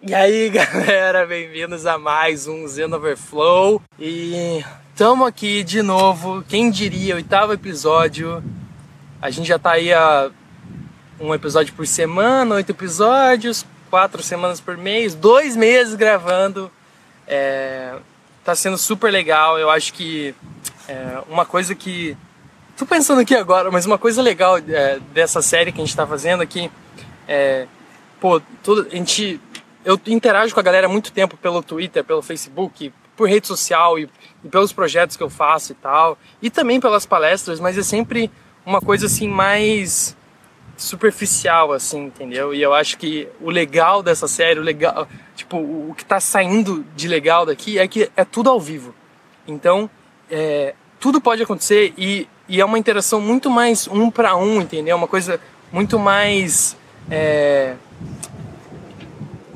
E aí, galera, bem-vindos a mais um Zen Overflow. E estamos aqui de novo. Quem diria, oitavo episódio. A gente já tá aí a um episódio por semana, oito episódios, quatro semanas por mês, dois meses gravando. É, tá sendo super legal. Eu acho que é, uma coisa que. Tô pensando aqui agora, mas uma coisa legal é, dessa série que a gente tá fazendo aqui é. Pô, tudo, a gente eu interajo com a galera há muito tempo pelo Twitter, pelo Facebook, por rede social e, e, pelos projetos que eu faço e tal, e também pelas palestras, mas é sempre uma coisa assim mais superficial assim, entendeu? E eu acho que o legal dessa série, o legal, tipo, o que tá saindo de legal daqui é que é tudo ao vivo. Então, é, tudo pode acontecer e, e, é uma interação muito mais um para um, entendeu? Uma coisa muito mais é,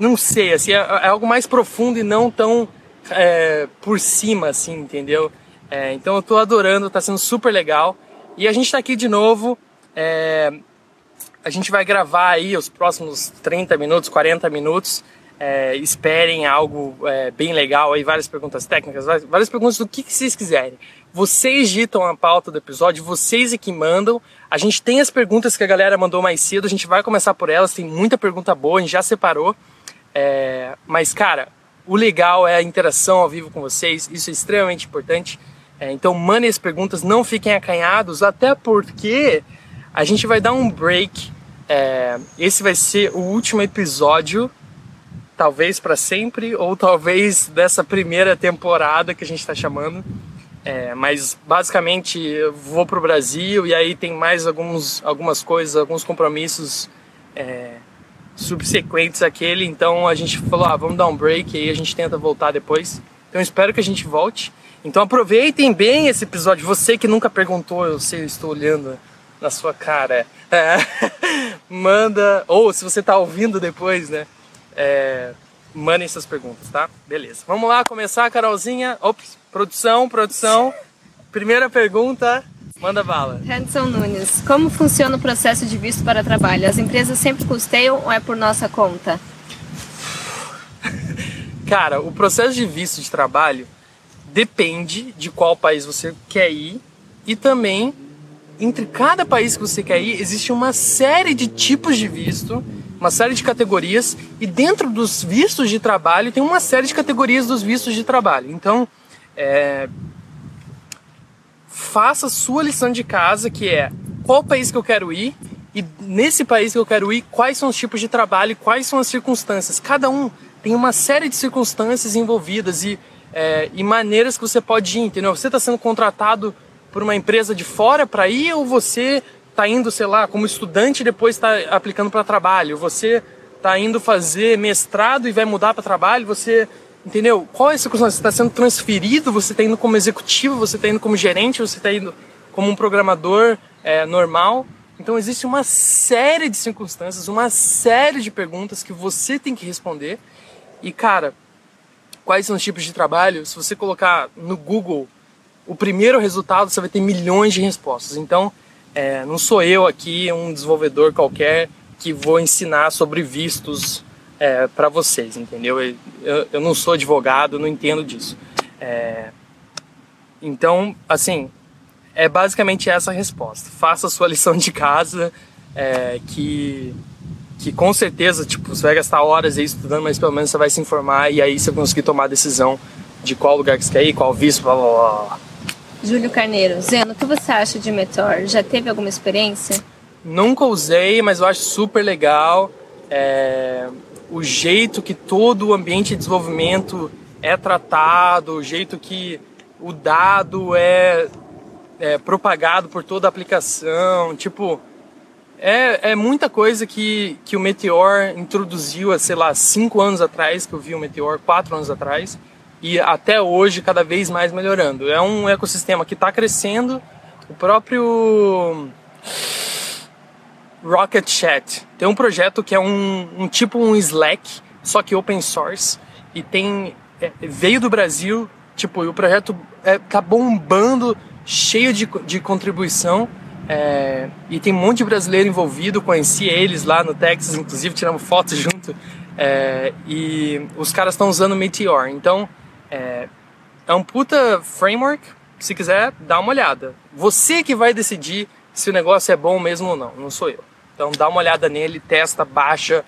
não sei, assim, é, é, algo mais profundo e não tão é, por cima, assim, entendeu? É, então eu tô adorando, tá sendo super legal. E a gente tá aqui de novo. É, a gente vai gravar aí os próximos 30 minutos, 40 minutos. É, esperem algo é, bem legal aí, várias perguntas técnicas, várias perguntas do que, que vocês quiserem. Vocês ditam a pauta do episódio, vocês é que mandam. A gente tem as perguntas que a galera mandou mais cedo, a gente vai começar por elas, tem muita pergunta boa, a gente já separou. É, mas, cara, o legal é a interação ao vivo com vocês, isso é extremamente importante. É, então, mandem as perguntas, não fiquem acanhados, até porque a gente vai dar um break. É, esse vai ser o último episódio, talvez para sempre, ou talvez dessa primeira temporada que a gente está chamando. É, mas basicamente eu vou pro Brasil e aí tem mais alguns, algumas coisas, alguns compromissos é, subsequentes àquele, então a gente falou, ah, vamos dar um break aí a gente tenta voltar depois. Então espero que a gente volte. Então aproveitem bem esse episódio. Você que nunca perguntou, eu sei, eu estou olhando na sua cara. É, manda, ou se você está ouvindo depois, né? É, mandem suas perguntas, tá? Beleza. Vamos lá começar, Carolzinha. Ops, produção, produção. Primeira pergunta. Manda bala. Hanson Nunes, como funciona o processo de visto para trabalho? As empresas sempre custeiam ou é por nossa conta? Cara, o processo de visto de trabalho depende de qual país você quer ir e também entre cada país que você quer ir existe uma série de tipos de visto, uma série de categorias e dentro dos vistos de trabalho tem uma série de categorias dos vistos de trabalho. Então, é, faça sua lição de casa, que é qual país que eu quero ir e nesse país que eu quero ir, quais são os tipos de trabalho e quais são as circunstâncias. Cada um tem uma série de circunstâncias envolvidas e, é, e maneiras que você pode ir, entendeu? Você está sendo contratado por uma empresa de fora para ir ou você está indo, sei lá, como estudante e depois está aplicando para trabalho? Você está indo fazer mestrado e vai mudar para trabalho? Você Entendeu? Qual é a circunstância? Você está sendo transferido, você está indo como executivo, você está indo como gerente, você está indo como um programador é, normal. Então existe uma série de circunstâncias, uma série de perguntas que você tem que responder. E cara, quais são os tipos de trabalho? Se você colocar no Google o primeiro resultado, você vai ter milhões de respostas. Então, é, não sou eu aqui, um desenvolvedor qualquer, que vou ensinar sobre vistos é, para vocês, entendeu? Eu, eu, não sou advogado, não entendo disso. É, então, assim, é basicamente essa a resposta. Faça a sua lição de casa, é, que, que com certeza, tipo, você vai gastar horas aí estudando, mas pelo menos você vai se informar e aí você vai conseguir tomar a decisão de qual lugar que você quer ir, qual visto, blá blá blá. Júlio Carneiro, Zeno, o que você acha de Meteor? Já teve alguma experiência? Nunca usei, mas eu acho super legal. É, o jeito que todo o ambiente de desenvolvimento é tratado, o jeito que o dado é, é propagado por toda a aplicação, tipo, é, é muita coisa que, que o Meteor introduziu, sei lá, cinco anos atrás, que eu vi o Meteor, quatro anos atrás, e até hoje cada vez mais melhorando. É um ecossistema que está crescendo, o próprio Rocket Chat. Tem um projeto que é um, um tipo um Slack, só que open source, e tem é, veio do Brasil, tipo, e o projeto é, tá bombando, cheio de, de contribuição, é, e tem um monte de brasileiro envolvido, conheci eles lá no Texas, inclusive tiramos fotos junto. É, e os caras estão usando Meteor. Então, é, é um puta framework. Se quiser, dá uma olhada. Você que vai decidir se o negócio é bom mesmo ou não, não sou eu. Então dá uma olhada nele, testa, baixa,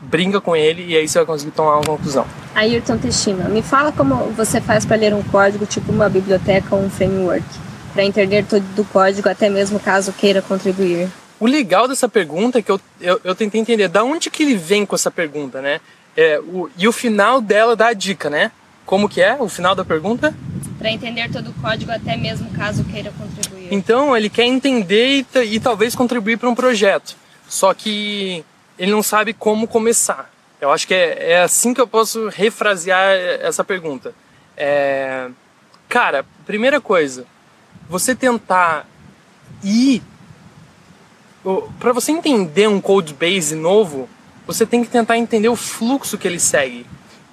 brinca com ele e aí você vai conseguir tomar uma conclusão. Ayrton Teshima, me fala como você faz para ler um código tipo uma biblioteca ou um framework, para entender todo o código, até mesmo caso queira contribuir. O legal dessa pergunta é que eu, eu, eu tentei entender da onde que ele vem com essa pergunta, né? É, o, e o final dela dá a dica, né? Como que é o final da pergunta? Para entender todo o código, até mesmo caso queira contribuir. Então, ele quer entender e, e talvez contribuir para um projeto. Só que ele não sabe como começar. Eu acho que é, é assim que eu posso refrasear essa pergunta. É, cara, primeira coisa, você tentar ir. Para você entender um code base novo, você tem que tentar entender o fluxo que ele segue.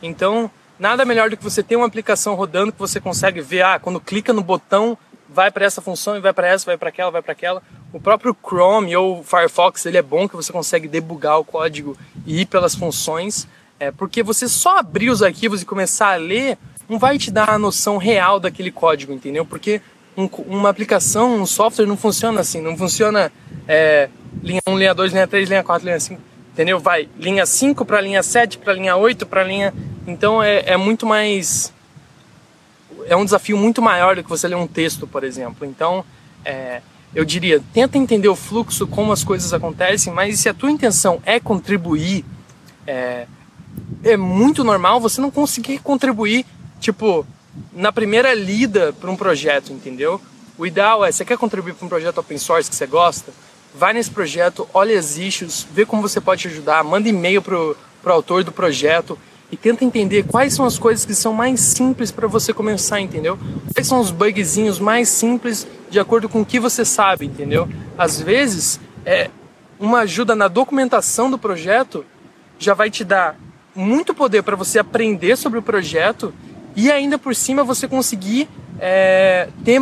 Então, nada melhor do que você ter uma aplicação rodando que você consegue ver, ah, quando clica no botão, vai para essa função e vai para essa, vai para aquela, vai para aquela. O próprio Chrome ou Firefox ele é bom que você consegue debugar o código e ir pelas funções, é, porque você só abrir os arquivos e começar a ler não vai te dar a noção real daquele código, entendeu? Porque um, uma aplicação, um software não funciona assim, não funciona é, linha 1, linha 2, linha 3, linha 4, linha 5, entendeu? Vai linha 5 para linha 7, para linha 8, para linha. Então é, é muito mais. É um desafio muito maior do que você ler um texto, por exemplo. Então, é, eu diria, tenta entender o fluxo, como as coisas acontecem, mas se a tua intenção é contribuir, é, é muito normal você não conseguir contribuir, tipo, na primeira lida para um projeto, entendeu? O ideal é, você quer contribuir para um projeto open source que você gosta? Vai nesse projeto, olha as issues, vê como você pode ajudar, manda e-mail pro, pro autor do projeto e tenta entender quais são as coisas que são mais simples para você começar, entendeu? Quais são os bugzinhos mais simples de acordo com o que você sabe, entendeu? Às vezes, é, uma ajuda na documentação do projeto já vai te dar muito poder para você aprender sobre o projeto e ainda por cima você conseguir é, ter,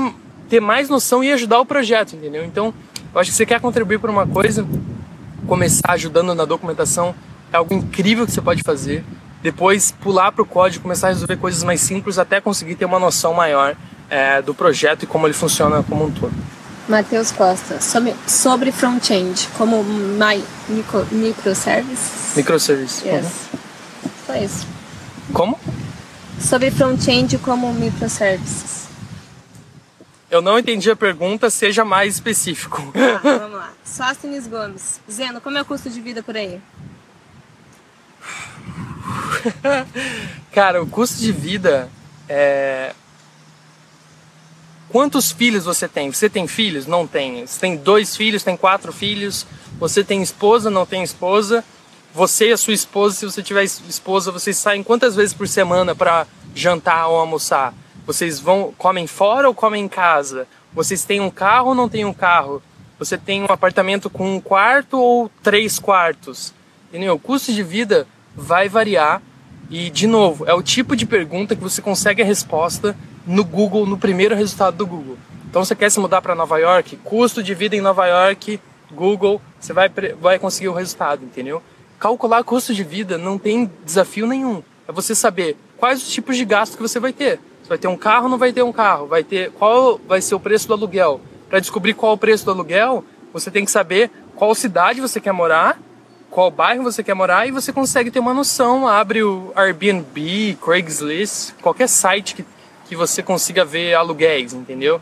ter mais noção e ajudar o projeto, entendeu? Então, eu acho que você quer contribuir para uma coisa, começar ajudando na documentação é algo incrível que você pode fazer depois pular para o código, começar a resolver coisas mais simples até conseguir ter uma noção maior é, do projeto e como ele funciona como um todo. Matheus Costa, sobre, sobre front-end, como my micro, microservice? Microservice. Yes. Uhum. Só isso. Como? Sobre front-end como microservices. Eu não entendi a pergunta, seja mais específico. Ah, vamos lá. Sóstenes Gomes. Zeno, como é o custo de vida por aí? Cara, o custo de vida é. Quantos filhos você tem? Você tem filhos? Não tem. Você tem dois filhos, tem quatro filhos. Você tem esposa? Não tem esposa. Você e a sua esposa, se você tiver esposa, vocês saem quantas vezes por semana para jantar ou almoçar? Vocês vão comem fora ou comem em casa? Vocês têm um carro ou não têm um carro? Você tem um apartamento com um quarto ou três quartos? Entendeu? O custo de vida vai variar e, de novo, é o tipo de pergunta que você consegue a resposta no Google, no primeiro resultado do Google. Então, você quer se mudar para Nova York? Custo de vida em Nova York, Google, você vai, vai conseguir o resultado, entendeu? Calcular custo de vida não tem desafio nenhum. É você saber quais os tipos de gasto que você vai ter. Você vai ter um carro ou não vai ter um carro? Vai ter qual vai ser o preço do aluguel? Para descobrir qual é o preço do aluguel, você tem que saber qual cidade você quer morar qual bairro você quer morar e você consegue ter uma noção. Abre o Airbnb, Craigslist, qualquer site que, que você consiga ver aluguéis, entendeu?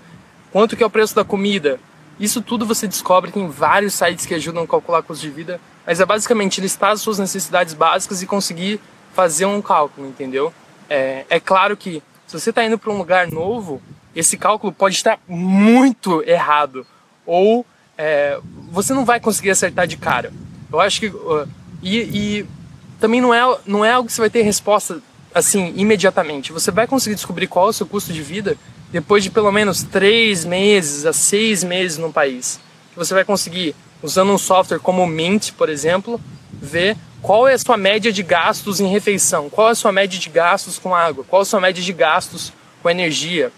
Quanto que é o preço da comida? Isso tudo você descobre, tem vários sites que ajudam a calcular custo de vida, mas é basicamente listar as suas necessidades básicas e conseguir fazer um cálculo, entendeu? É, é claro que se você está indo para um lugar novo, esse cálculo pode estar muito errado ou é, você não vai conseguir acertar de cara. Eu acho que. Uh, e, e, também não é, não é algo que você vai ter resposta assim, imediatamente. Você vai conseguir descobrir qual é o seu custo de vida depois de pelo menos três meses a seis meses no país. Você vai conseguir, usando um software como o Mint, por exemplo, ver qual é a sua média de gastos em refeição, qual é a sua média de gastos com água, qual é a sua média de gastos com energia.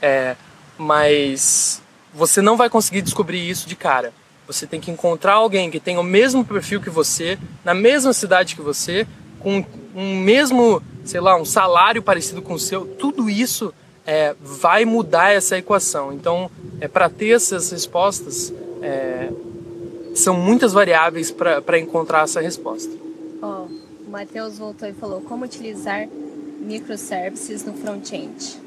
É, mas você não vai conseguir descobrir isso de cara. Você tem que encontrar alguém que tem o mesmo perfil que você, na mesma cidade que você, com um mesmo, sei lá, um salário parecido com o seu. Tudo isso é, vai mudar essa equação. Então, é, para ter essas respostas, é, são muitas variáveis para encontrar essa resposta. Oh, o Matheus voltou e falou como utilizar microservices no front-end.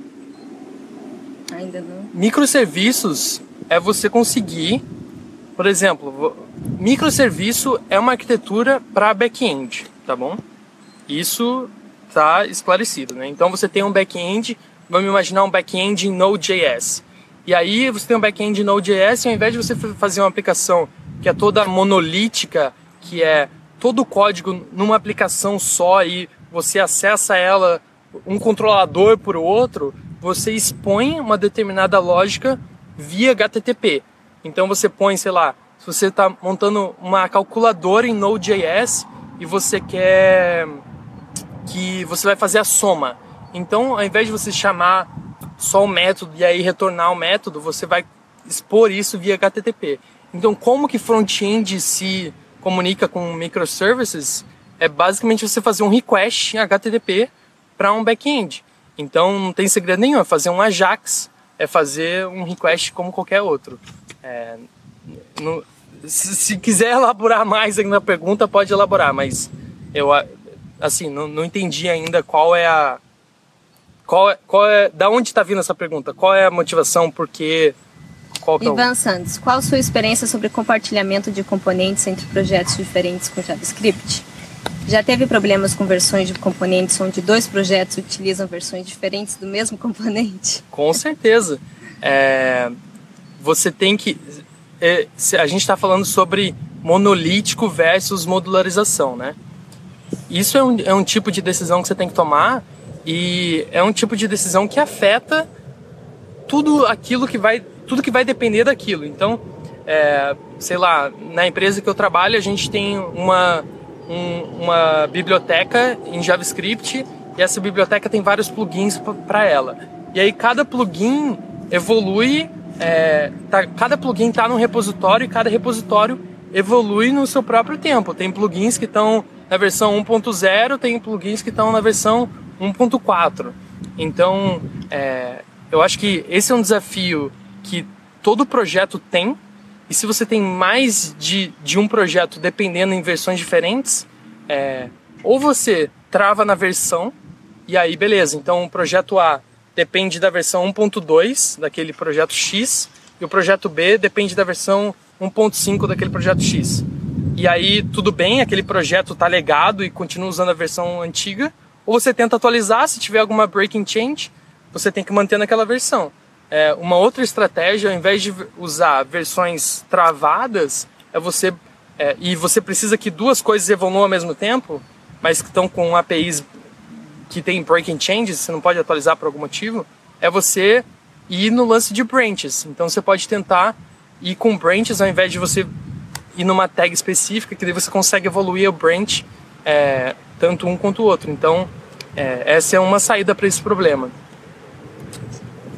Ainda não. Microserviços é você conseguir, por exemplo, microserviço é uma arquitetura para back-end, tá bom? Isso está esclarecido, né? Então você tem um back-end, vamos imaginar um back-end em Node.js. E aí você tem um back-end em Node.js e ao invés de você fazer uma aplicação que é toda monolítica, que é todo o código numa aplicação só e você acessa ela um controlador por outro, você expõe uma determinada lógica via HTTP. Então você põe, sei lá, se você está montando uma calculadora em Node.js e você quer que você vai fazer a soma. Então, ao invés de você chamar só o método e aí retornar o método, você vai expor isso via HTTP. Então, como que front-end se comunica com microservices? É basicamente você fazer um request em HTTP para um back-end. Então não tem segredo nenhum, é fazer um Ajax, é fazer um request como qualquer outro. É, no, se, se, quiser elaborar mais na pergunta, pode elaborar, mas eu assim não, não entendi ainda qual é a qual é, qual é da onde está vindo essa pergunta? Qual é a motivação? Porque qual é Ivan. Santos, qual a sua experiência sobre compartilhamento de componentes entre projetos diferentes com JavaScript? Já teve problemas com versões de componentes onde dois projetos utilizam versões diferentes do mesmo componente? Com certeza. É, você tem que. É, a gente está falando sobre monolítico versus modularização, né? Isso é um, é um tipo de decisão que você tem que tomar e é um tipo de decisão que afeta tudo aquilo que vai, tudo que vai depender daquilo. Então, é, sei lá, na empresa que eu trabalho a gente tem uma um, uma biblioteca em JavaScript e essa biblioteca tem vários plugins para ela. E aí cada plugin evolui, é, tá, cada plugin está num repositório e cada repositório evolui no seu próprio tempo. Tem plugins que estão na versão 1.0, tem plugins que estão na versão 1.4. Então, é, eu acho que esse é um desafio que todo projeto tem e se você tem mais de, de um projeto dependendo em versões diferentes, é, ou você trava na versão, e aí beleza, então o projeto A depende da versão 1.2 daquele projeto X, e o projeto B depende da versão 1.5 daquele projeto X. E aí tudo bem, aquele projeto está legado e continua usando a versão antiga, ou você tenta atualizar, se tiver alguma breaking change, você tem que manter naquela versão. É, uma outra estratégia, ao invés de usar versões travadas, é você é, e você precisa que duas coisas evoluam ao mesmo tempo, mas que estão com APIs que tem breaking changes, você não pode atualizar por algum motivo, é você ir no lance de branches. Então você pode tentar ir com branches ao invés de você ir numa tag específica, que daí você consegue evoluir o branch é, tanto um quanto o outro. Então é, essa é uma saída para esse problema.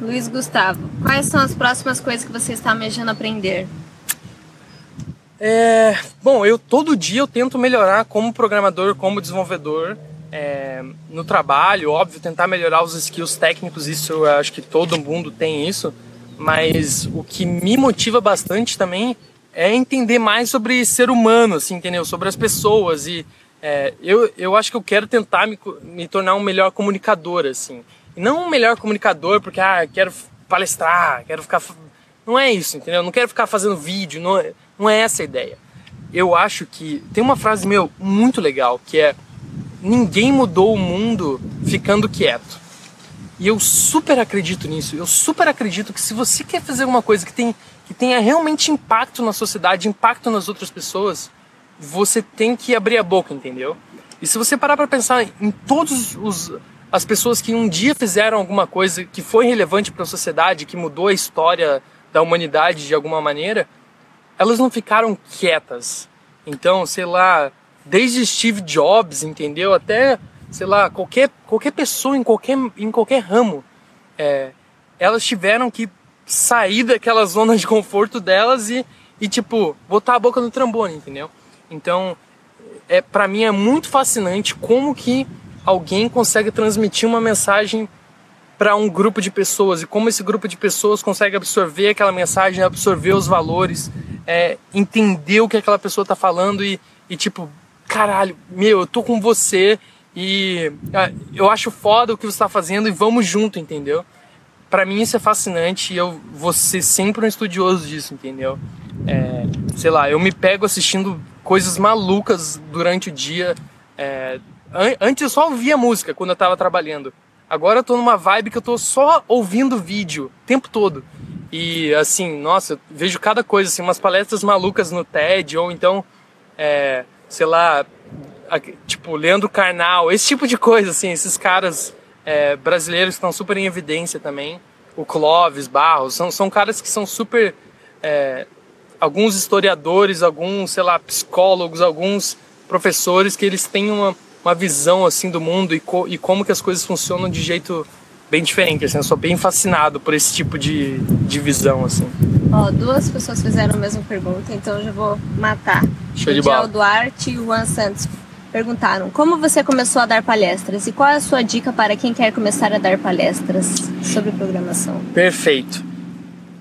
Luiz Gustavo, quais são as próximas coisas que você está almejando aprender? É, bom, eu todo dia eu tento melhorar como programador, como desenvolvedor é, no trabalho, óbvio, tentar melhorar os skills técnicos, isso eu acho que todo mundo tem isso, mas o que me motiva bastante também é entender mais sobre ser humano, assim, entendeu? Sobre as pessoas e é, eu, eu acho que eu quero tentar me, me tornar um melhor comunicador, assim. Não um melhor comunicador porque, ah, quero palestrar, quero ficar. Não é isso, entendeu? Não quero ficar fazendo vídeo, não é, não é essa a ideia. Eu acho que. Tem uma frase, meu, muito legal, que é: Ninguém mudou o mundo ficando quieto. E eu super acredito nisso. Eu super acredito que se você quer fazer alguma coisa que, tem, que tenha realmente impacto na sociedade, impacto nas outras pessoas, você tem que abrir a boca, entendeu? E se você parar para pensar em todos os as pessoas que um dia fizeram alguma coisa que foi relevante para a sociedade, que mudou a história da humanidade de alguma maneira, elas não ficaram quietas. Então, sei lá, desde Steve Jobs, entendeu? Até, sei lá, qualquer, qualquer pessoa em qualquer, em qualquer ramo, é, elas tiveram que sair daquela zona de conforto delas e, e, tipo, botar a boca no trombone, entendeu? Então, é, para mim é muito fascinante como que alguém consegue transmitir uma mensagem para um grupo de pessoas e como esse grupo de pessoas consegue absorver aquela mensagem, absorver os valores, é, entender o que aquela pessoa tá falando e, e tipo, caralho, meu, eu tô com você e é, eu acho foda o que você tá fazendo e vamos junto, entendeu? Para mim isso é fascinante e eu vou ser sempre um estudioso disso, entendeu? É, sei lá, eu me pego assistindo coisas malucas durante o dia. É, antes eu só ouvia música quando eu tava trabalhando. Agora eu tô numa vibe que eu tô só ouvindo vídeo o tempo todo. E assim, nossa, eu vejo cada coisa, assim, umas palestras malucas no TED, ou então, é, sei lá, tipo, Leandro Carnal, esse tipo de coisa, assim, esses caras é, brasileiros estão super em evidência também. O Clóvis, Barros, são, são caras que são super. É, alguns historiadores, alguns, sei lá, psicólogos, alguns professores que eles têm uma uma visão assim do mundo e, co e como que as coisas funcionam de jeito bem diferente. Assim, eu sou bem fascinado por esse tipo de, de visão. Assim. Ó, duas pessoas fizeram a mesma pergunta, então eu já vou matar. Show de bola. Duarte e o Juan Santos perguntaram como você começou a dar palestras e qual é a sua dica para quem quer começar a dar palestras sobre programação. Perfeito.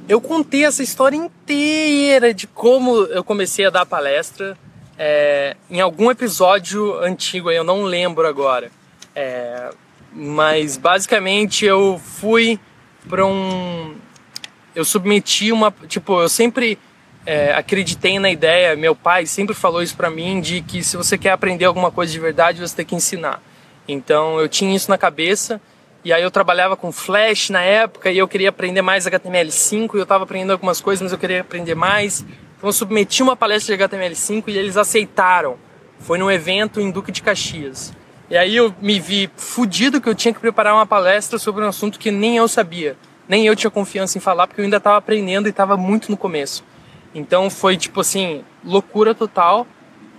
Eu contei essa história inteira de como eu comecei a dar palestra é, em algum episódio antigo, eu não lembro agora. É, mas basicamente eu fui para um. Eu submeti uma. Tipo, eu sempre é, acreditei na ideia, meu pai sempre falou isso para mim, de que se você quer aprender alguma coisa de verdade, você tem que ensinar. Então eu tinha isso na cabeça. E aí eu trabalhava com Flash na época e eu queria aprender mais HTML5 e eu estava aprendendo algumas coisas, mas eu queria aprender mais. Então eu submeti uma palestra de HTML5 e eles aceitaram. Foi num evento em Duque de Caxias. E aí eu me vi fudido que eu tinha que preparar uma palestra sobre um assunto que nem eu sabia. Nem eu tinha confiança em falar porque eu ainda estava aprendendo e estava muito no começo. Então foi tipo assim, loucura total,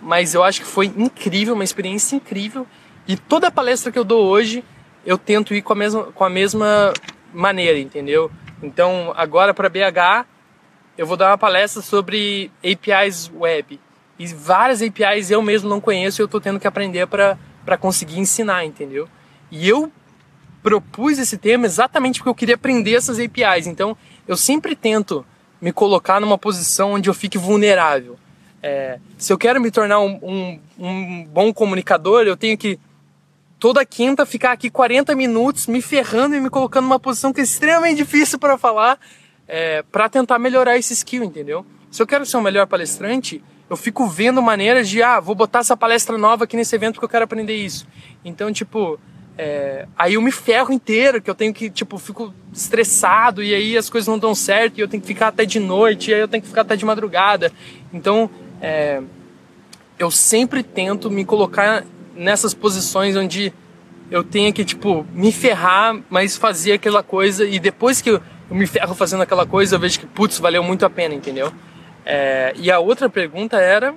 mas eu acho que foi incrível, uma experiência incrível. E toda palestra que eu dou hoje, eu tento ir com a mesma, com a mesma maneira, entendeu? Então, agora para BH, eu vou dar uma palestra sobre APIs web. E várias APIs eu mesmo não conheço e eu estou tendo que aprender para conseguir ensinar, entendeu? E eu propus esse tema exatamente porque eu queria aprender essas APIs. Então, eu sempre tento me colocar numa posição onde eu fique vulnerável. É, se eu quero me tornar um, um, um, bom comunicador, eu tenho que toda quinta ficar aqui 40 minutos me ferrando e me colocando numa posição que é extremamente difícil para falar é, para tentar melhorar esse skill, entendeu? Se eu quero ser um melhor palestrante, eu fico vendo maneiras de, ah, vou botar essa palestra nova aqui nesse evento porque eu quero aprender isso. Então, tipo, é, aí eu me ferro inteiro, que eu tenho que, tipo, fico estressado e aí as coisas não dão certo e eu tenho que ficar até de noite e aí eu tenho que ficar até de madrugada. Então, é, eu sempre tento me colocar nessas posições onde eu tenho que, tipo, me ferrar, mas fazer aquela coisa e depois que eu, eu me ferro fazendo aquela coisa, eu vejo que, putz, valeu muito a pena, entendeu? É, e a outra pergunta era: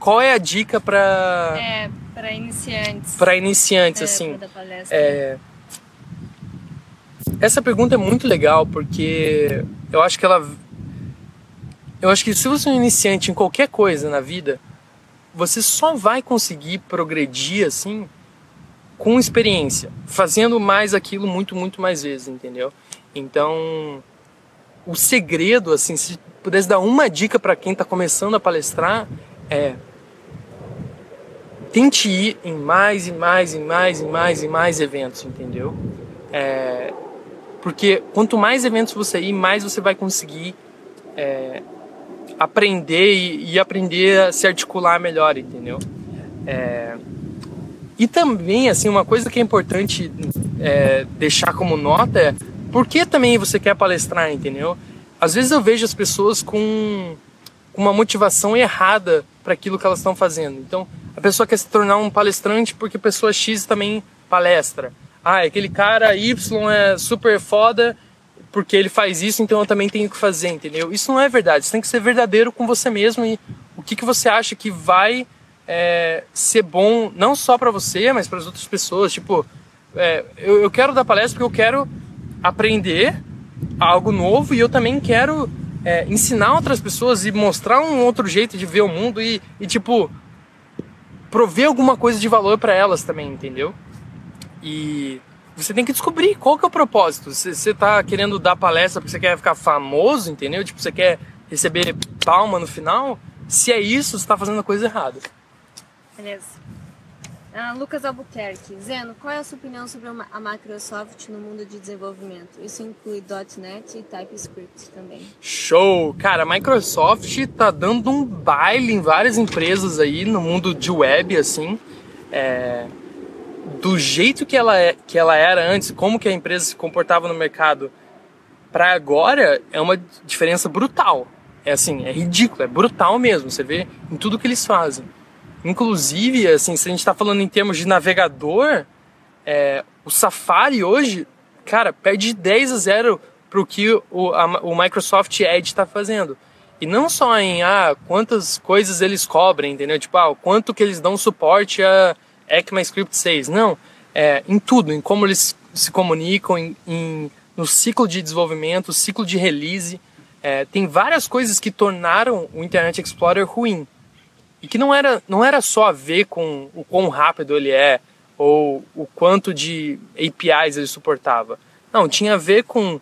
qual é a dica para. É, para iniciantes. Para iniciantes, é, assim. É, essa pergunta é muito legal porque eu acho que ela. Eu acho que se você é um iniciante em qualquer coisa na vida, você só vai conseguir progredir assim com experiência, fazendo mais aquilo muito, muito mais vezes, entendeu? Então, o segredo, assim, se pudesse dar uma dica para quem está começando a palestrar, é tente ir em mais e mais e mais e mais e mais eventos, entendeu? É, porque quanto mais eventos você ir, mais você vai conseguir é, aprender e, e, aprender a se articular melhor, entendeu? É, e também, assim, uma coisa que é importante é, deixar como nota é por que também você quer palestrar, entendeu? Às vezes eu vejo as pessoas com uma motivação errada para aquilo que elas estão fazendo. Então, a pessoa quer se tornar um palestrante porque a pessoa X também palestra. Ah, aquele cara Y é super foda porque ele faz isso, então eu também tenho que fazer, entendeu? Isso não é verdade. Você tem que ser verdadeiro com você mesmo e o que, que você acha que vai é, ser bom não só para você, mas para as outras pessoas. Tipo, é, eu, eu quero dar palestra porque eu quero aprender algo novo e eu também quero é, ensinar outras pessoas e mostrar um outro jeito de ver o mundo e, e tipo, prover alguma coisa de valor para elas também, entendeu? E você tem que descobrir qual que é o propósito. Você está querendo dar palestra porque você quer ficar famoso, entendeu? Tipo, você quer receber palma no final. Se é isso, você está fazendo a coisa errada. Beleza. Ah, Lucas Albuquerque. Zeno, qual é a sua opinião sobre a Microsoft no mundo de desenvolvimento? Isso inclui .NET e TypeScript também. Show! Cara, a Microsoft tá dando um baile em várias empresas aí no mundo de web, assim. É... Do jeito que ela, é, que ela era antes, como que a empresa se comportava no mercado, para agora é uma diferença brutal. É assim, é ridículo, é brutal mesmo. Você vê em tudo que eles fazem. Inclusive, assim, se a gente está falando em termos de navegador, é, o Safari hoje, cara, perde 10 a 0 para o que o, a, o Microsoft Edge está fazendo. E não só em ah, quantas coisas eles cobrem, entendeu? Tipo, ah, quanto que eles dão suporte a ECMAScript 6. Não, é, em tudo, em como eles se comunicam, em, em no ciclo de desenvolvimento, ciclo de release. É, tem várias coisas que tornaram o Internet Explorer ruim. E que não era, não era só a ver com o quão rápido ele é ou o quanto de APIs ele suportava. Não, tinha a ver com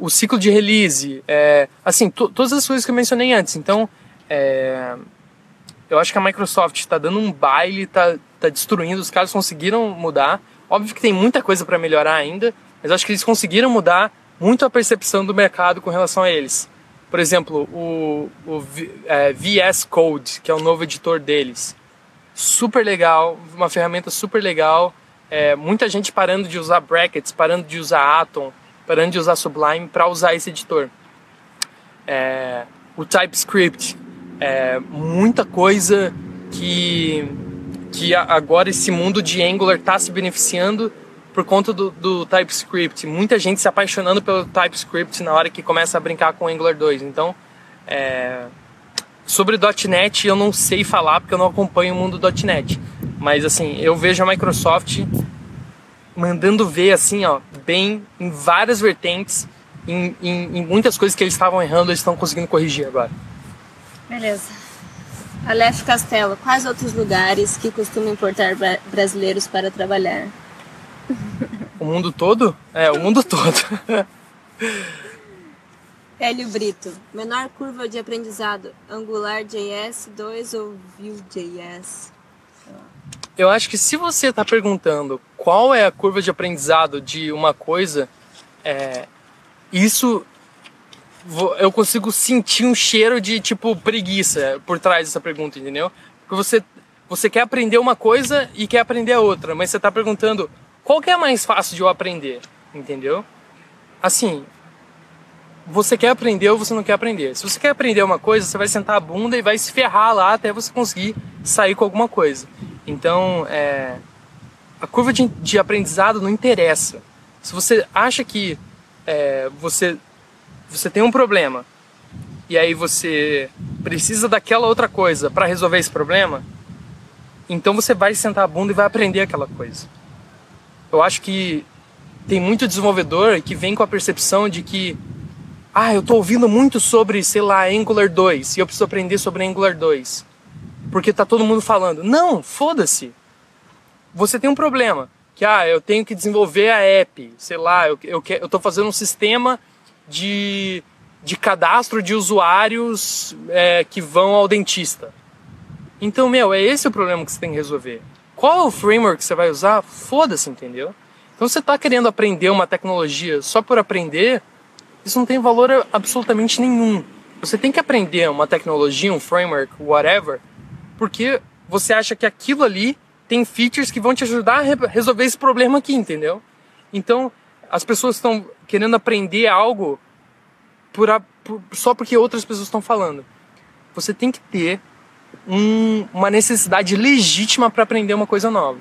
o ciclo de release, é, assim, todas as coisas que eu mencionei antes. Então, é, eu acho que a Microsoft está dando um baile, está tá destruindo, os caras conseguiram mudar. Óbvio que tem muita coisa para melhorar ainda, mas acho que eles conseguiram mudar muito a percepção do mercado com relação a eles. Por exemplo, o, o é, VS Code, que é o novo editor deles. Super legal, uma ferramenta super legal. É, muita gente parando de usar brackets, parando de usar Atom, parando de usar Sublime para usar esse editor. É, o TypeScript, é, muita coisa que, que agora esse mundo de Angular está se beneficiando por conta do, do, TypeScript. Muita gente se apaixonando pelo TypeScript na hora que começa a brincar com Angular 2. Então, é... sobre .NET eu não sei falar porque eu não acompanho o mundo .NET. Mas assim, eu vejo a Microsoft mandando ver assim, ó, bem em várias vertentes, em, em, em muitas coisas que eles estavam errando, eles estão conseguindo corrigir agora. Beleza. Aleph Castelo, quais outros lugares que costumam importar brasileiros para trabalhar? O mundo todo? É, o mundo todo. Hélio Brito, menor curva de aprendizado, Angular JS 2 ou Vue.js? Eu acho que se você está perguntando qual é a curva de aprendizado de uma coisa, é, isso eu consigo sentir um cheiro de tipo preguiça por trás dessa pergunta, entendeu? Porque você, você quer aprender uma coisa e quer aprender a outra, mas você está perguntando qual que é mais fácil de eu aprender? Entendeu? Assim, você quer aprender ou você não quer aprender. Se você quer aprender uma coisa, você vai sentar a bunda e vai se ferrar lá até você conseguir sair com alguma coisa. Então, é, a curva de, de, aprendizado não interessa. Se você acha que é, você, você tem um problema e aí você precisa daquela outra coisa para resolver esse problema, então você vai sentar a bunda e vai aprender aquela coisa eu acho que tem muito desenvolvedor que vem com a percepção de que ah, eu estou ouvindo muito sobre, sei lá, Angular 2 e eu preciso aprender sobre Angular 2. Porque tá todo mundo falando. Não, foda-se. Você tem um problema. Que, ah, eu tenho que desenvolver a app. Sei lá, eu, eu, eu tô fazendo um sistema de, de cadastro de usuários é, que vão ao dentista. Então, meu, é esse o problema que você tem que resolver. Qual é o framework que você vai usar? Foda-se, entendeu? Então você está querendo aprender uma tecnologia só por aprender, isso não tem valor absolutamente nenhum. Você tem que aprender uma tecnologia, um framework, whatever, porque você acha que aquilo ali tem features que vão te ajudar a resolver esse problema aqui, entendeu? Então, as pessoas estão querendo aprender algo por, a, por, só porque outras pessoas estão falando. Você tem que ter um, uma necessidade legítima para aprender uma coisa nova.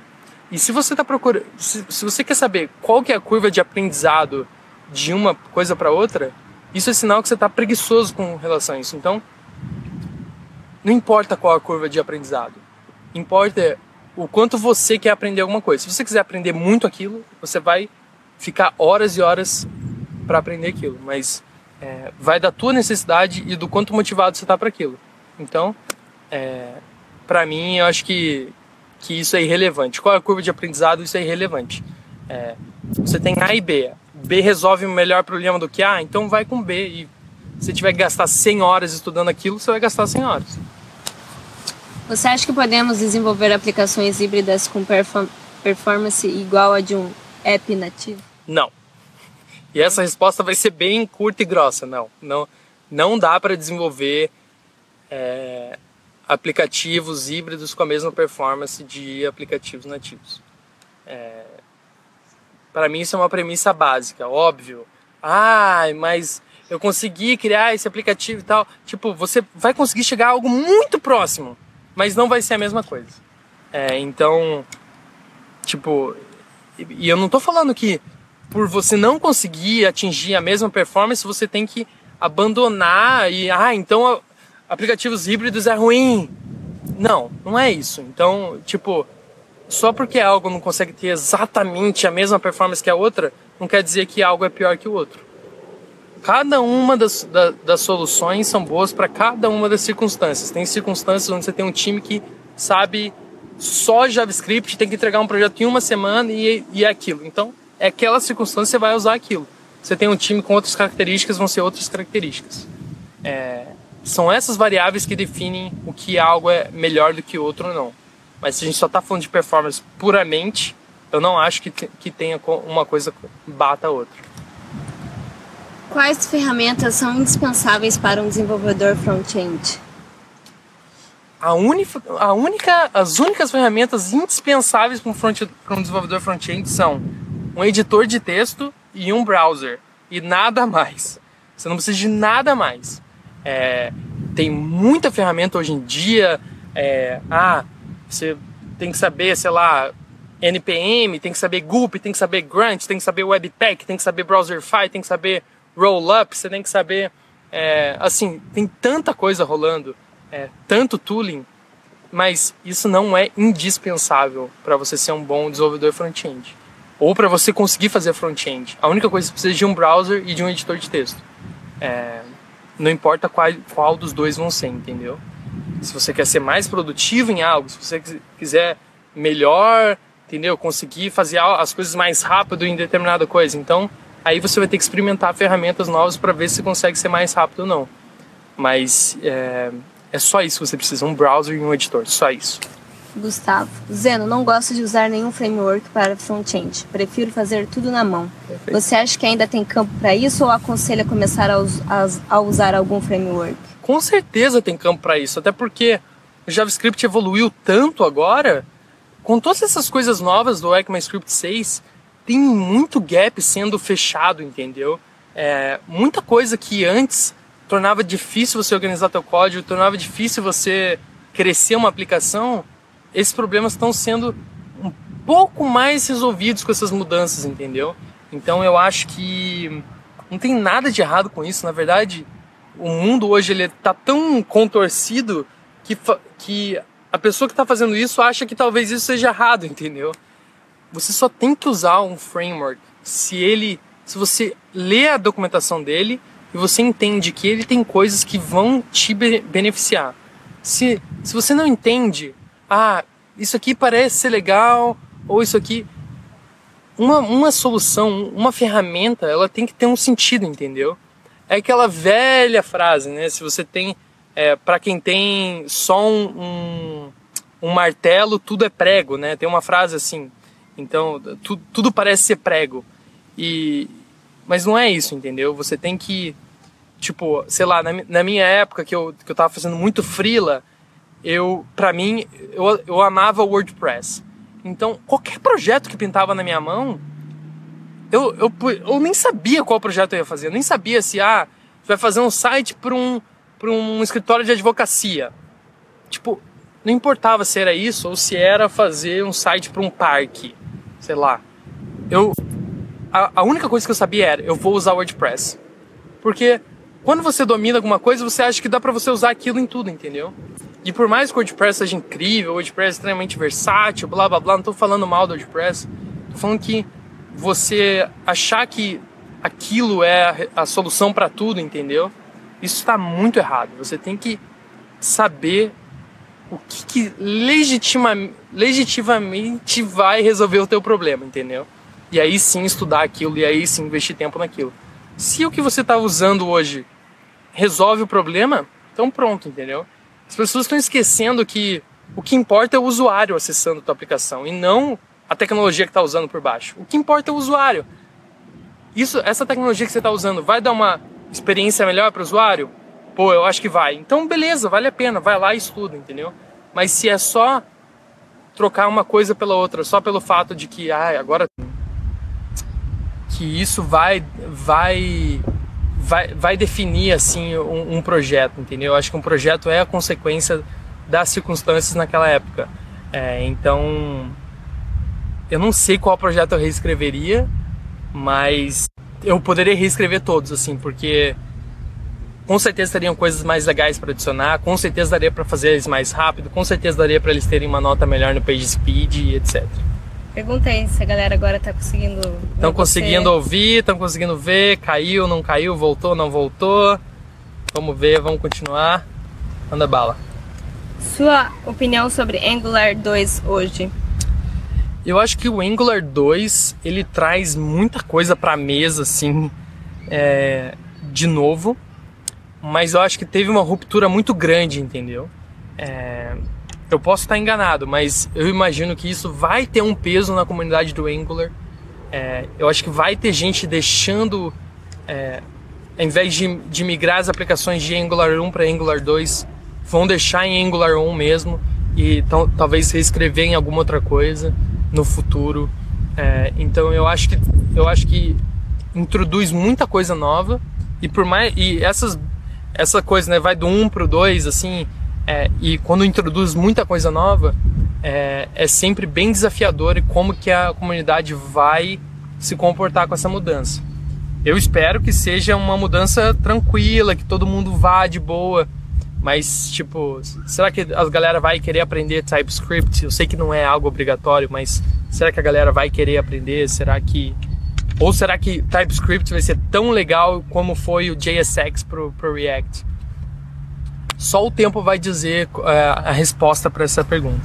E se você está procurando, se, se, você quer saber qual que é a curva de aprendizado de uma coisa para outra, isso é sinal que você está preguiçoso com relação a isso. Então, não importa qual a curva de aprendizado, importa o quanto você quer aprender alguma coisa. Se você quiser aprender muito aquilo, você vai ficar horas e horas para aprender aquilo. Mas é, vai da tua necessidade e do quanto motivado você está para aquilo. Então, é, para mim, eu acho que, que isso é irrelevante. Qual é a curva de aprendizado? Isso é irrelevante. É, você tem A e B. B resolve o melhor problema do que A, então vai com B. E se tiver que gastar 100 horas estudando aquilo, você vai gastar 100 horas. Você acha que podemos desenvolver aplicações híbridas com perform performance igual a de um app nativo? Não. E essa resposta vai ser bem curta e grossa. Não, não, não dá para desenvolver é, aplicativos híbridos com a mesma performance de aplicativos nativos. É, para mim isso é uma premissa básica, óbvio. Ah, mas eu consegui criar esse aplicativo e tal. Tipo, você vai conseguir chegar a algo muito próximo, mas não vai ser a mesma coisa. É, então, tipo, e eu não tô falando que por você não conseguir atingir a mesma performance, você tem que abandonar e, ah, então aplicativos híbridos é ruim. Não, não é isso. Então, tipo, só porque algo não consegue ter exatamente a mesma performance que a outra, não quer dizer que algo é pior que o outro. Cada uma das, da, das soluções são boas para cada uma das circunstâncias. Tem circunstâncias onde você tem um time que sabe só JavaScript, tem que entregar um projeto em uma semana e, e é aquilo. Então, é aquela circunstância você vai usar aquilo. Você tem um time com outras características, vão ser outras características. É, são essas variáveis que definem o que algo é melhor do que outro ou não. Mas se a gente só está falando de performance puramente, eu não acho que, que tenha uma coisa bata a outra. Quais ferramentas são indispensáveis para um desenvolvedor front-end? A, a única, as únicas ferramentas indispensáveis para um, front, para um desenvolvedor front-end são um editor de texto e um browser. E nada mais. Você não precisa de nada mais. É, tem muita ferramenta hoje em dia. É, ah, você tem que saber, sei lá, NPM, tem que saber Gulp, tem que saber Grunt, tem que saber Webpack, tem que saber Browserify, tem que saber Rollup, você tem que saber. É, assim, tem tanta coisa rolando, é, tanto tooling, mas isso não é indispensável para você ser um bom desenvolvedor front-end. Ou para você conseguir fazer front-end. A única coisa é que você precisa de um browser e de um editor de texto. É, não importa qual, qual dos dois vão ser, entendeu? Se você quer ser mais produtivo em algo, se você quiser melhor, entendeu? Conseguir fazer as coisas mais rápido em determinada coisa. Então, aí você vai ter que experimentar ferramentas novas para ver se consegue ser mais rápido ou não. Mas é, é só isso que você precisa, um browser e um editor, só isso. Gustavo, Zeno, não gosto de usar nenhum framework para front-end. Prefiro fazer tudo na mão. Perfeito. Você acha que ainda tem campo para isso ou aconselha começar a, a, a usar algum framework? Com certeza tem campo para isso, até porque o JavaScript evoluiu tanto agora. Com todas essas coisas novas do ECMAScript 6, tem muito gap sendo fechado, entendeu? É, muita coisa que antes tornava difícil você organizar teu código, tornava difícil você crescer uma aplicação, esses problemas estão sendo um pouco mais resolvidos com essas mudanças, entendeu? Então eu acho que não tem nada de errado com isso. Na verdade, o mundo hoje ele está tão contorcido que, que a pessoa que está fazendo isso acha que talvez isso seja errado, entendeu? Você só tem que usar um framework se ele, se você lê a documentação dele e você entende que ele tem coisas que vão te beneficiar. Se, se você não entende, ah, isso aqui parece ser legal, ou isso aqui. Uma, uma solução, uma ferramenta, ela tem que ter um sentido, entendeu? É aquela velha frase, né? Se você tem. É, para quem tem só um, um, um, martelo, tudo é prego, né? Tem uma frase assim. Então, tu, tudo parece ser prego. E, mas não é isso, entendeu? Você tem que. Tipo, sei lá, na, na minha época que eu, que eu tava fazendo muito frila eu, para mim, eu, eu amava o WordPress. Então, qualquer projeto que pintava na minha mão, eu, eu, eu nem sabia qual projeto eu ia fazer. Eu nem sabia se, ah, vai fazer um site para um, pra um escritório de advocacia. Tipo, não importava se era isso ou se era fazer um site para um parque. Sei lá. Eu, a, a única coisa que eu sabia era, eu vou usar o WordPress. Porque quando você domina alguma coisa, você acha que dá para você usar aquilo em tudo, entendeu? E por mais que o WordPress seja incrível, o WordPress é extremamente versátil, blá blá blá, não estou falando mal do WordPress, estou falando que você achar que aquilo é a, solução para tudo, entendeu? Isso está muito errado. Você tem que saber o que, que legitima, legitimamente vai resolver o teu problema, entendeu? E aí sim estudar aquilo e aí sim investir tempo naquilo. Se o que você está usando hoje resolve o problema, então pronto, entendeu? As pessoas estão esquecendo que o que importa é o usuário acessando a tua aplicação e não a tecnologia que está usando por baixo. O que importa é o usuário. Isso, essa tecnologia que você está usando vai dar uma experiência melhor para o usuário? Pô, eu acho que vai. Então, beleza, vale a pena, vai lá e estuda, entendeu? Mas se é só trocar uma coisa pela outra, só pelo fato de que, ah, agora que isso vai vai vai, vai definir assim um, um, projeto, entendeu? Eu acho que um projeto é a consequência das circunstâncias naquela época. É, então, eu não sei qual projeto eu reescreveria, mas eu poderia reescrever todos, assim, porque com certeza teriam coisas mais legais para adicionar, com certeza daria para fazer eles mais rápido, com certeza daria para eles terem uma nota melhor no page speed etc. Pergunta aí se a galera agora tá conseguindo. Estão conseguindo ouvir, estão conseguindo ver, caiu, não caiu, voltou, não voltou. Vamos ver, vamos continuar. Manda bala. Sua opinião sobre Angular 2 hoje? Eu acho que o Angular 2 ele traz muita coisa para a mesa, assim, é, de novo, mas eu acho que teve uma ruptura muito grande, entendeu? É, eu posso estar enganado, mas eu imagino que isso vai ter um peso na comunidade do Angular. É, eu acho que vai ter gente deixando, é, ao invés de, de migrar as aplicações de Angular 1 para Angular 2, vão deixar em Angular 1 mesmo e talvez reescrever em alguma outra coisa no futuro. É, então eu acho que eu acho que introduz muita coisa nova e por mais e essas essa coisa né vai do 1 pro 2 assim é, e quando introduz muita coisa nova, é, é sempre bem desafiador e como que a comunidade vai se comportar com essa mudança. Eu espero que seja uma mudança tranquila, que todo mundo vá de boa. Mas, tipo, será que a galera vai querer aprender TypeScript? Eu sei que não é algo obrigatório, mas será que a galera vai querer aprender? Será que. Ou será que TypeScript vai ser tão legal como foi o JSX pro, pro React? Só o tempo vai dizer uh, a resposta para essa pergunta.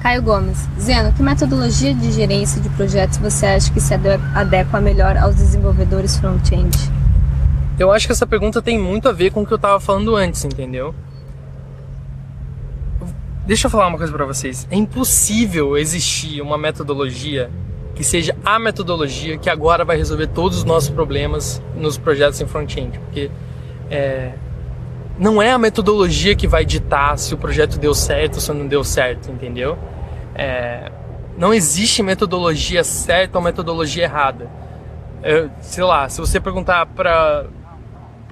Caio Gomes, Zeno, que metodologia de gerência de projetos você acha que se adequa melhor aos desenvolvedores front-end? Eu acho que essa pergunta tem muito a ver com o que eu estava falando antes, entendeu? Deixa eu falar uma coisa para vocês. É impossível existir uma metodologia que seja a metodologia que agora vai resolver todos os nossos problemas nos projetos em front-end, porque é, não é a metodologia que vai ditar se o projeto deu certo ou se não deu certo, entendeu? É, não existe metodologia certa ou metodologia errada. Eu, sei lá, se você perguntar para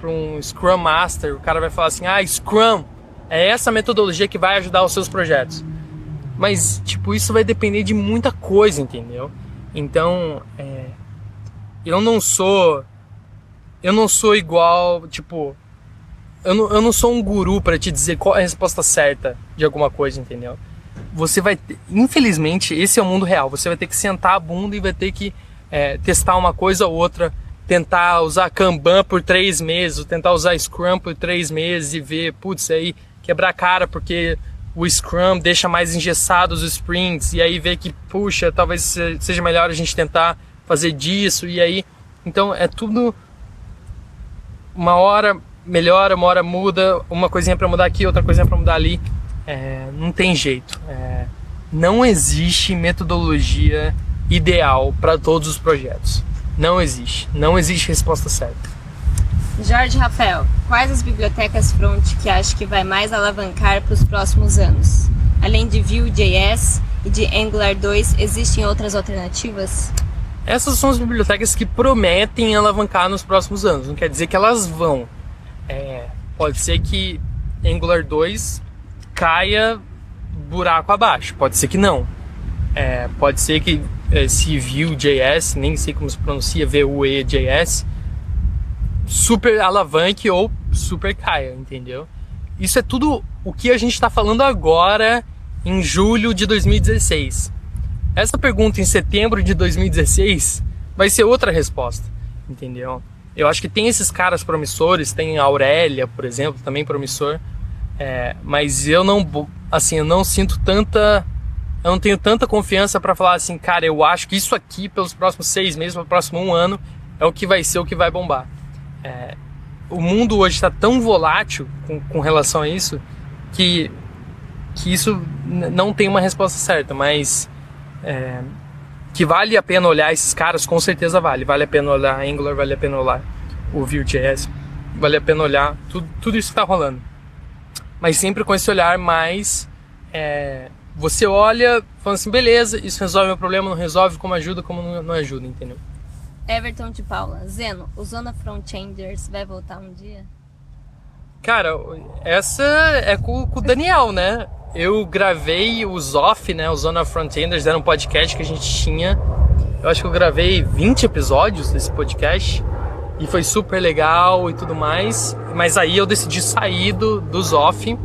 um Scrum Master, o cara vai falar assim: ah, Scrum é essa metodologia que vai ajudar os seus projetos. Mas, tipo, isso vai depender de muita coisa, entendeu? Então, é, eu não sou. Eu não sou igual, tipo, eu não, eu não sou um guru para te dizer qual é a resposta certa de alguma coisa, entendeu? Você vai, ter, infelizmente, esse é o mundo real. Você vai ter que sentar a bunda e vai ter que é, testar uma coisa ou outra, tentar usar Kanban por três meses, tentar usar Scrum por três meses e ver, putz, aí quebrar a cara porque o Scrum deixa mais engessados os sprints e aí ver que, puxa, talvez seja melhor a gente tentar fazer disso e aí, então é tudo uma hora melhora, uma hora muda, uma coisinha para mudar aqui, outra coisinha para mudar ali. É, não tem jeito. É, não existe metodologia ideal para todos os projetos. Não existe. Não existe resposta certa. Jorge Rafael, quais as bibliotecas front que acha que vai mais alavancar para os próximos anos? Além de Vue.js e de Angular 2, existem outras alternativas? Essas são as bibliotecas que prometem alavancar nos próximos anos. Não quer dizer que elas vão, é, pode ser que Angular 2 caia buraco abaixo, pode ser que não. É, pode ser que é, se Vue.js, nem sei como se pronuncia, Vue.js, super alavanque ou super caia, entendeu? Isso é tudo o que a gente está falando agora em julho de 2016. Essa pergunta em setembro de 2016 vai ser outra resposta. entendeu? Eu acho que tem esses caras promissores, tem a Aurélia, por exemplo, também promissor, é, mas eu não, assim, eu não sinto tanta, eu não tenho tanta confiança para falar assim, cara, eu acho que isso aqui pelos próximos seis meses, pelo próximo um ano, é o que vai ser o que vai bombar. É, o mundo hoje está tão volátil com, com, relação a isso que, que isso não tem uma resposta certa, mas é, que vale a pena olhar esses caras, com certeza vale. Vale a pena olhar Angular, vale a pena olhar o Vue.js, vale a pena olhar tudo, tudo isso que está rolando. Mas sempre com esse olhar mais. É, você olha falando assim, beleza, isso resolve meu problema, não resolve, como ajuda, como não, não ajuda, entendeu? Everton de Paula, Zeno, o Zona Frontenders vai voltar um dia? Cara, essa é com, com o Daniel, né? Eu gravei os off, né? O Zona Frontenders era um podcast que a gente tinha. Eu acho que eu gravei 20 episódios desse podcast e foi super legal e tudo mais. Mas aí eu decidi sair do, dos off.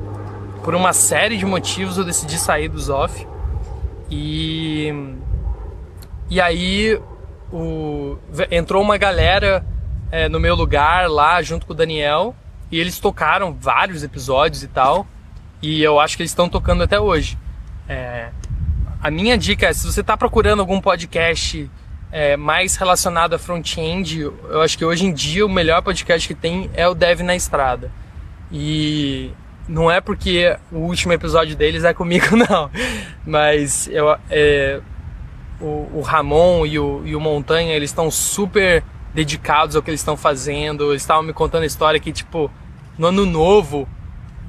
Por uma série de motivos eu decidi sair dos off. E. E aí o, entrou uma galera é, no meu lugar lá junto com o Daniel e eles tocaram vários episódios e tal e eu acho que eles estão tocando até hoje. É, a minha dica é se você está procurando algum podcast é, mais relacionado a front-end, eu acho que hoje em dia o melhor podcast que tem é o Dev na Estrada. E não é porque o último episódio deles é comigo, não. Mas eu, é, o, o Ramon e o, e o Montanha, eles estão super dedicados ao que eles estão fazendo. Eles estavam me contando a história que, tipo, no ano novo,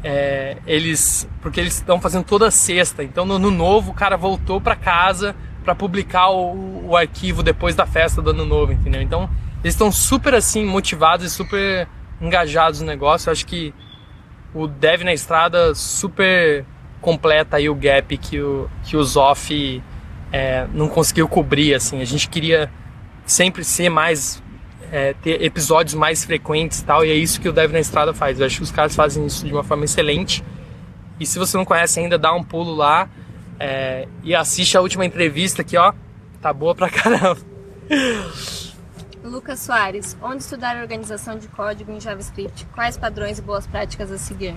é, eles. Porque eles estão fazendo toda sexta. Então, no ano novo, o cara voltou para casa para publicar o, o, arquivo depois da festa do ano novo, entendeu? Então, eles estão super, assim, motivados e super engajados no negócio. Eu acho que o Dev na Estrada super completa aí o gap que o, que o Zoff é, não conseguiu cobrir, assim. A gente queria sempre ser mais, é, ter episódios mais frequentes e tal, e é isso que o Dev na Estrada faz. Eu acho que os caras fazem isso de uma forma excelente. E se você não conhece ainda, dá um pulo lá é, e assiste a última entrevista que, ó, tá boa pra caramba. Lucas Soares, onde estudar organização de código em JavaScript? Quais padrões e boas práticas a seguir?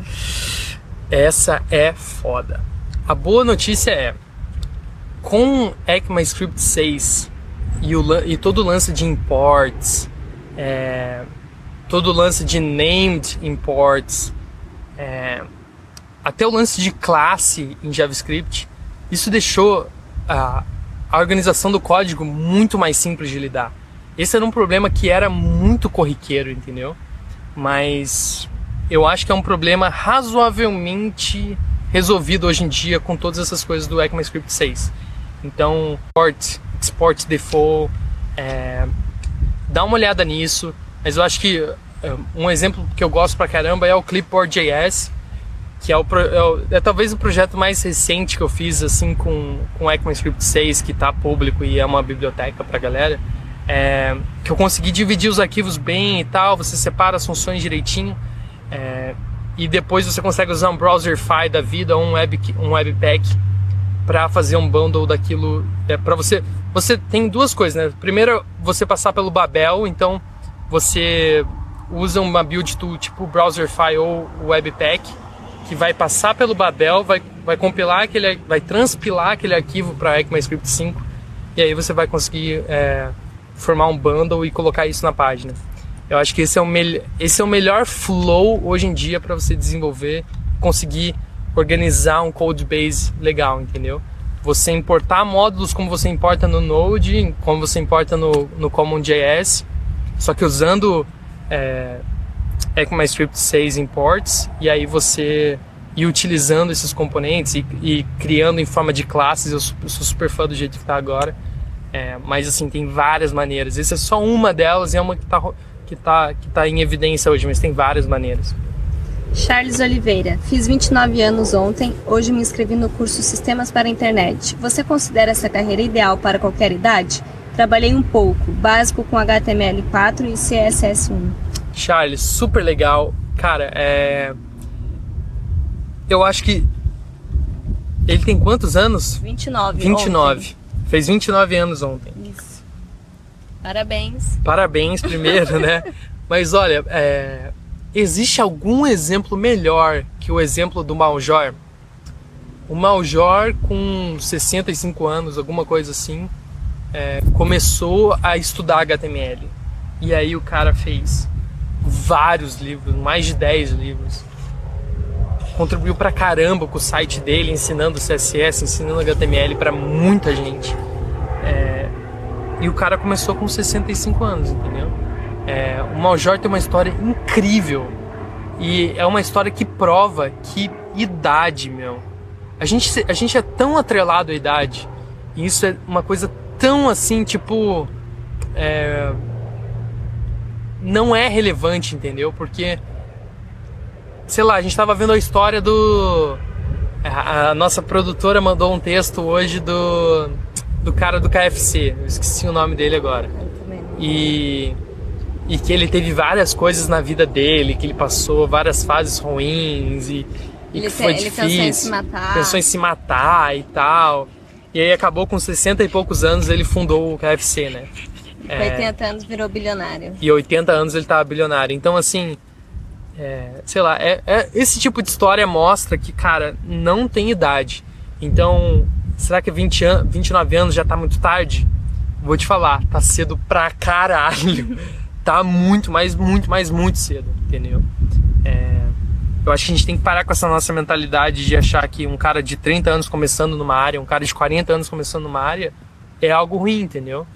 Essa é foda. A boa notícia é, com ECMAScript 6 e, o, e todo o lance de imports, é, todo o lance de named imports, é, até o lance de classe em JavaScript, isso deixou a, a organização do código muito mais simples de lidar. Esse era um problema que era muito corriqueiro, entendeu? Mas eu acho que é um problema razoavelmente resolvido hoje em dia com todas essas coisas do ECMAScript 6. Então, export, export default, é, dá uma olhada nisso. Mas eu acho que é, um exemplo que eu gosto pra caramba é o Clipboard.js, que é, o, é, o, é, talvez o projeto mais recente que eu fiz assim com, com ECMAScript 6, que está público e é uma biblioteca pra galera. É, que eu consegui dividir os arquivos bem e tal, você separa as funções direitinho. É, e depois você consegue usar um browserify da vida ou um, web, um webpack para fazer um bundle daquilo. É, para você. Você tem duas coisas, né? Primeiro, você passar pelo Babel, então você usa uma build tool tipo Browserify ou Webpack, que vai passar pelo Babel, vai, vai compilar aquele, vai transpilar aquele arquivo para ECMAScript 5 e aí você vai conseguir é, formar um bundle e colocar isso na página. Eu acho que esse é o, esse é o melhor flow hoje em dia para você desenvolver, conseguir organizar um code base legal, entendeu? Você importar módulos como você importa no Node, como você importa no, no CommonJS, só que usando é, ECMAScript 6 imports, e aí você ir utilizando esses componentes e, e criando em forma de classes. Eu, eu, sou super fã do jeito que está agora, é, mas assim, tem várias maneiras. Essa é só uma delas e é uma que está que tá, que tá em evidência hoje, mas tem várias maneiras. Charles Oliveira, fiz 29 anos ontem, hoje me inscrevi no curso Sistemas para a Internet. Você considera essa carreira ideal para qualquer idade? Trabalhei um pouco, básico com HTML4 e CSS1. Charles, super legal. Cara, é. Eu acho que. Ele tem quantos anos? 29. 29. Ontem. Fez 29 anos ontem. Isso. Parabéns. Parabéns primeiro, né? Mas olha, é, existe algum exemplo melhor que o exemplo do Maljor? O Maljor, com 65 anos, alguma coisa assim, é, começou a estudar HTML. E aí o cara fez vários livros, mais de 10 livros. Contribuiu pra caramba com o site dele, ensinando CSS, ensinando HTML para muita gente. É, e o cara começou com 65 anos, entendeu? É, o Maljor tem uma história incrível. E é uma história que prova que idade, meu. A gente, a gente é tão atrelado à idade. E isso é uma coisa tão assim, tipo. É, não é relevante, entendeu? Porque. Sei lá, a gente tava vendo a história do. A, a nossa produtora mandou um texto hoje do. Do cara do KFC. Eu esqueci o nome dele agora. E e que ele teve várias coisas na vida dele, que ele passou várias fases ruins e, e que foi ele difícil. Pensou em se matar. Pensou em se matar e tal. E aí acabou com 60 e poucos anos ele fundou o KFC, né? Com é, 80 anos virou bilionário. E 80 anos ele tava bilionário. Então assim, é, sei lá, é, é, esse tipo de história mostra que, cara, não tem idade. Então, será que 20 an 29 anos já tá muito tarde? Vou te falar, tá cedo pra caralho. tá muito, mais, muito, mais, muito cedo, entendeu? É, eu acho que a gente tem que parar com essa nossa mentalidade de achar que um cara de 30 anos começando numa área, um cara de 40 anos começando numa área, é algo ruim, entendeu?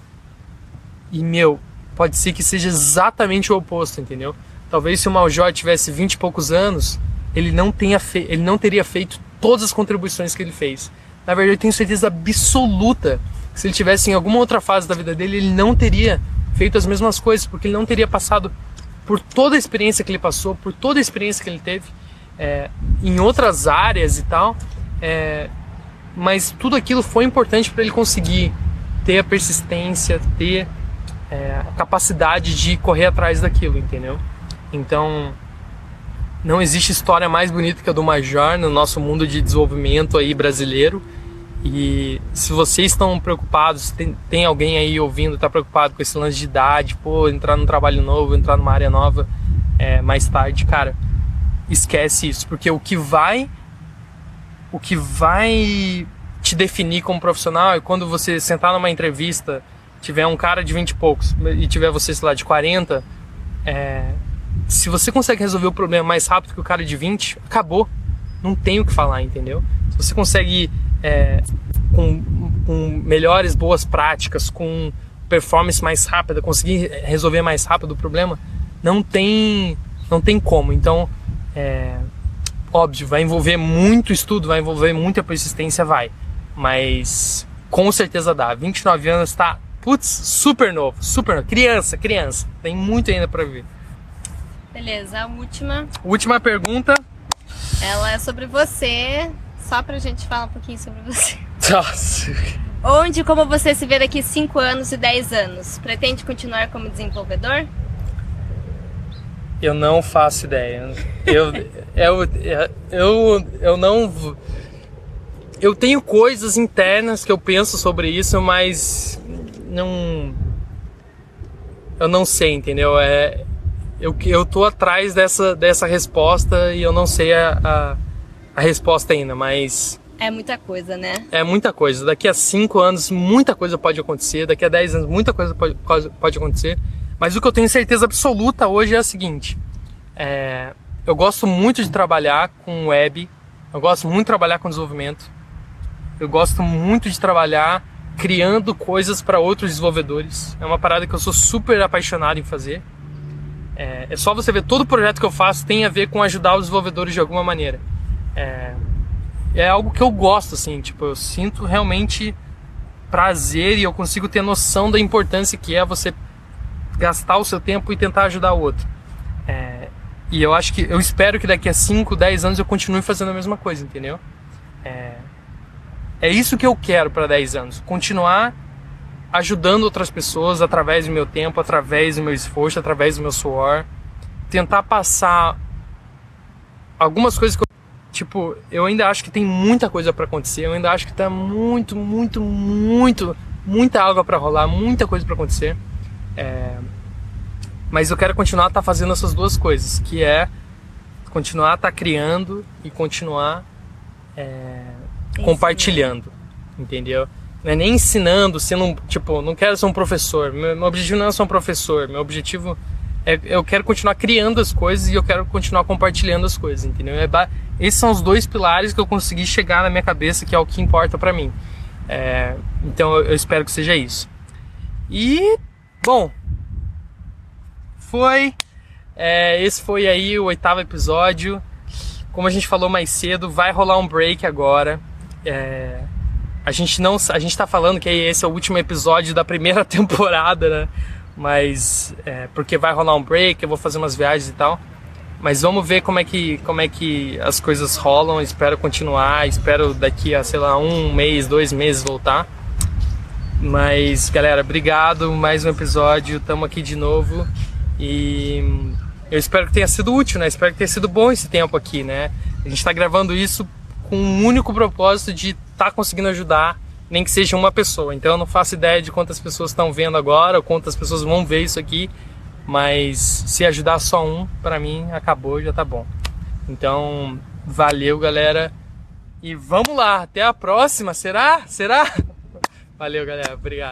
E, meu, pode ser que seja exatamente o oposto, entendeu? Talvez se o Maljor tivesse 20 e poucos anos, ele não, tenha fe... ele não teria feito todas as contribuições que ele fez. Na verdade, eu tenho certeza absoluta que se ele tivesse em alguma outra fase da vida dele, ele não teria feito as mesmas coisas, porque ele não teria passado por toda a experiência que ele passou, por toda a experiência que ele teve é, em outras áreas e tal. É, mas tudo aquilo foi importante para ele conseguir ter a persistência, ter é, a capacidade de correr atrás daquilo, entendeu? Então, não existe história mais bonita que a do Major no nosso mundo de desenvolvimento aí brasileiro. E se vocês estão preocupados, tem, tem alguém aí ouvindo, está preocupado com esse lance de idade, pô, entrar num trabalho novo, entrar numa área nova é, mais tarde, cara, esquece isso, porque o que vai, o que vai te definir como profissional é quando você sentar numa entrevista, tiver um cara de 20 e poucos e tiver você, sei lá, de 40, é, se você consegue resolver o problema mais rápido que o cara de 20, acabou. Não tem o que falar, entendeu? Se você consegue é, com, com melhores boas práticas, com performance mais rápida, conseguir resolver mais rápido o problema, não tem, não tem como. Então, é, óbvio, vai envolver muito estudo, vai envolver muita persistência, vai. Mas com certeza dá. 29 anos está, putz, super novo, super novo. Criança, criança. Tem muito ainda para ver. Beleza, a última. Última pergunta. Ela é sobre você, só pra gente falar um pouquinho sobre você. Nossa. Onde como você se vê daqui 5 anos e 10 anos? Pretende continuar como desenvolvedor? Eu não faço ideia. Eu, eu, eu, eu não. Eu tenho coisas internas que eu penso sobre isso, mas não. Eu não sei, entendeu? É, eu, eu tô atrás dessa, dessa resposta e eu não sei a, a a resposta ainda, mas. É muita coisa, né? É muita coisa. Daqui a 5 anos, muita coisa pode acontecer. Daqui a 10 anos, muita coisa pode, pode acontecer. Mas o que eu tenho certeza absoluta hoje é a seguinte: é, eu gosto muito de trabalhar com web, eu gosto muito de trabalhar com desenvolvimento, eu gosto muito de trabalhar criando coisas para outros desenvolvedores. É uma parada que eu sou super apaixonado em fazer. É, é só você ver todo o projeto que eu faço tem a ver com ajudar os desenvolvedores de alguma maneira é, é algo que eu gosto, assim, tipo, eu sinto realmente prazer e eu consigo ter noção da importância que é você gastar o seu tempo e tentar ajudar o outro. É, e eu acho que, eu espero que daqui a 5, 10 anos eu continue fazendo a mesma coisa, entendeu? É, é isso que eu quero para 10 anos, continuar ajudando outras pessoas através do meu tempo, através do meu esforço, através do meu suor, tentar passar algumas coisas que eu tipo, eu ainda acho que tem muita coisa para acontecer, eu ainda acho que tá muito, muito, muito, muita água para rolar, muita coisa para acontecer. É, mas eu quero continuar a estar tá fazendo essas duas coisas, que é continuar a estar tá criando e continuar é, compartilhando, entendeu? Não é nem ensinando, sendo um, tipo, não quero ser um professor. Meu, meu objetivo não é ser um professor. Meu objetivo é eu quero continuar criando as coisas e eu quero continuar compartilhando as coisas, entendeu? É, esses são os dois pilares que eu consegui chegar na minha cabeça, que é o que importa para mim. É, então eu, espero que seja isso. E bom, foi. É, esse foi aí o oitavo episódio. Como a gente falou mais cedo, vai rolar um break agora. É, a gente não, a gente tá falando que esse é o último episódio da primeira temporada, né? Mas é, porque vai rolar um break, eu vou fazer umas viagens e tal. Mas vamos ver como é que como é que as coisas rolam. Espero continuar, espero daqui a sei lá um mês, dois meses voltar. Mas galera, obrigado mais um episódio. Tamo aqui de novo e eu espero que tenha sido útil, né? Espero que tenha sido bom esse tempo aqui, né? A gente está gravando isso com um único propósito de estar tá conseguindo ajudar, nem que seja uma pessoa. Então eu não faço ideia de quantas pessoas estão vendo agora, ou quantas pessoas vão ver isso aqui, mas se ajudar só um, para mim acabou, já tá bom. Então, valeu, galera. E vamos lá, até a próxima, será? Será? Valeu, galera. Obrigado.